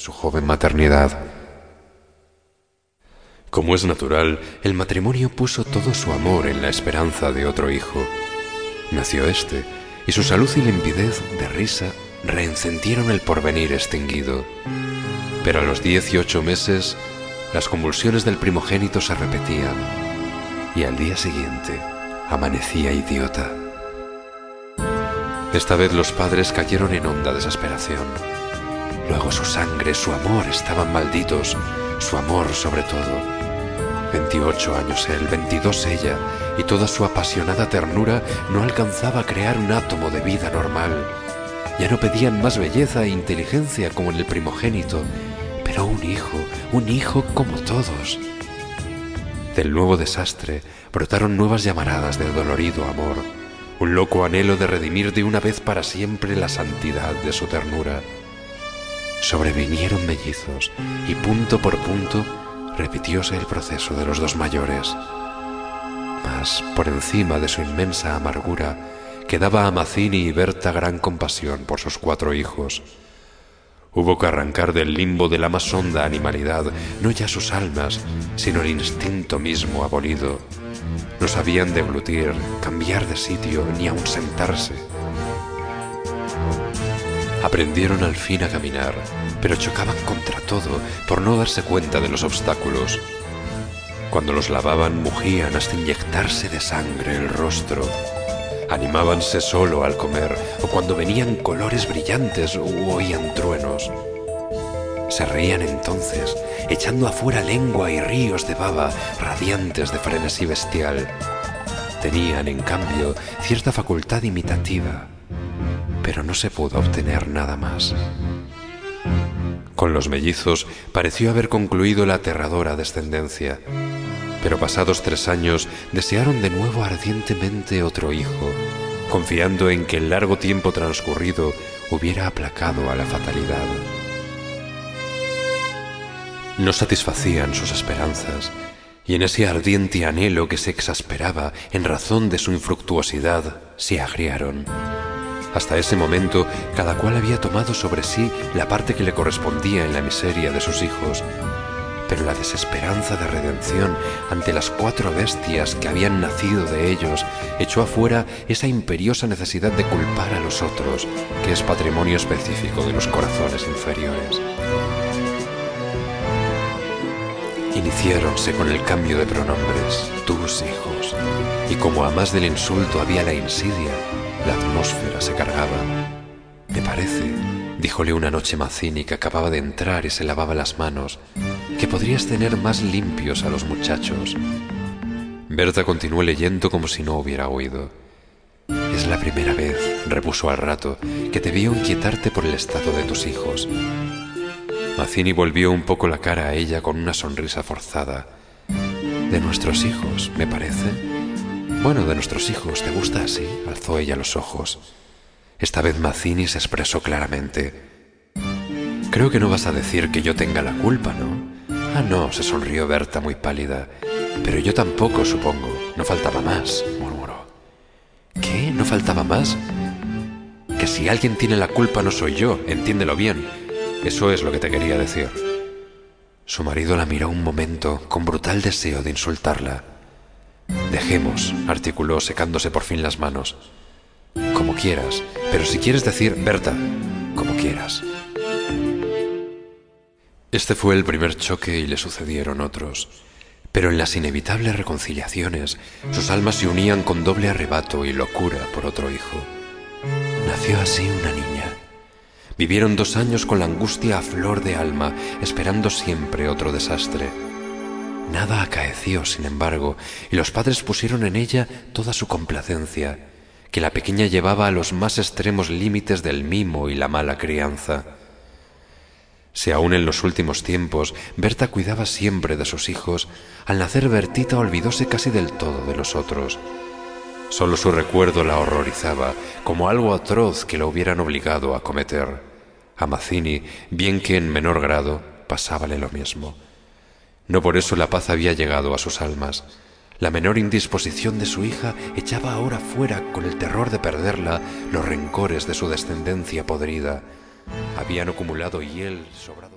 su joven maternidad. Como es natural, el matrimonio puso todo su amor en la esperanza de otro hijo. Nació este, y su salud y limpidez de risa reencendieron el porvenir extinguido. Pero a los dieciocho meses, las convulsiones del primogénito se repetían, y al día siguiente amanecía idiota. Esta vez los padres cayeron en honda desesperación. Luego su sangre, su amor estaban malditos, su amor sobre todo. 28 años él, 22 ella, y toda su apasionada ternura no alcanzaba a crear un átomo de vida normal. Ya no pedían más belleza e inteligencia como en el primogénito, pero un hijo, un hijo como todos. Del nuevo desastre brotaron nuevas llamaradas de dolorido amor, un loco anhelo de redimir de una vez para siempre la santidad de su ternura. Sobrevinieron mellizos y punto por punto repitióse el proceso de los dos mayores. Mas por encima de su inmensa amargura quedaba a Mazzini y Berta gran compasión por sus cuatro hijos. Hubo que arrancar del limbo de la más honda animalidad no ya sus almas, sino el instinto mismo abolido. No sabían deglutir, cambiar de sitio, ni aun sentarse. Aprendieron al fin a caminar, pero chocaban contra todo por no darse cuenta de los obstáculos. Cuando los lavaban mugían hasta inyectarse de sangre el rostro. Animábanse solo al comer o cuando venían colores brillantes u oían truenos. Se reían entonces, echando afuera lengua y ríos de baba radiantes de frenesí bestial. Tenían, en cambio, cierta facultad imitativa, pero no se pudo obtener nada más. Con los mellizos pareció haber concluido la aterradora descendencia, pero pasados tres años desearon de nuevo ardientemente otro hijo, confiando en que el largo tiempo transcurrido hubiera aplacado a la fatalidad. No satisfacían sus esperanzas, y en ese ardiente anhelo que se exasperaba en razón de su infructuosidad, se agriaron. Hasta ese momento, cada cual había tomado sobre sí la parte que le correspondía en la miseria de sus hijos. Pero la desesperanza de redención ante las cuatro bestias que habían nacido de ellos echó afuera esa imperiosa necesidad de culpar a los otros, que es patrimonio específico de los corazones inferiores. Iniciáronse con el cambio de pronombres, tus hijos, y como a más del insulto había la insidia, la atmósfera se cargaba. Me parece, díjole una noche Mazzini que acababa de entrar y se lavaba las manos, que podrías tener más limpios a los muchachos. Berta continuó leyendo como si no hubiera oído. Es la primera vez, repuso al rato, que te veo inquietarte por el estado de tus hijos. Mazzini volvió un poco la cara a ella con una sonrisa forzada. De nuestros hijos, me parece. Bueno, de nuestros hijos, ¿te gusta así? Alzó ella los ojos. Esta vez Mazzini se expresó claramente. Creo que no vas a decir que yo tenga la culpa, ¿no? Ah, no, se sonrió Berta muy pálida. Pero yo tampoco, supongo. No faltaba más, murmuró. ¿Qué? ¿No faltaba más? Que si alguien tiene la culpa no soy yo, entiéndelo bien. Eso es lo que te quería decir. Su marido la miró un momento con brutal deseo de insultarla. Dejemos, articuló secándose por fin las manos. Como quieras, pero si quieres decir, Berta, como quieras. Este fue el primer choque y le sucedieron otros. Pero en las inevitables reconciliaciones, sus almas se unían con doble arrebato y locura por otro hijo. Nació así una niña. Vivieron dos años con la angustia a flor de alma, esperando siempre otro desastre Nada acaeció, sin embargo, y los padres pusieron en ella toda su complacencia, que la pequeña llevaba a los más extremos límites del mimo y la mala crianza. Si aún en los últimos tiempos Berta cuidaba siempre de sus hijos, al nacer Bertita olvidóse casi del todo de los otros. Solo su recuerdo la horrorizaba, como algo atroz que la hubieran obligado a cometer. A Mazzini, bien que en menor grado, pasábale lo mismo. No por eso la paz había llegado a sus almas. La menor indisposición de su hija echaba ahora fuera, con el terror de perderla, los rencores de su descendencia podrida. Habían acumulado él sobrado.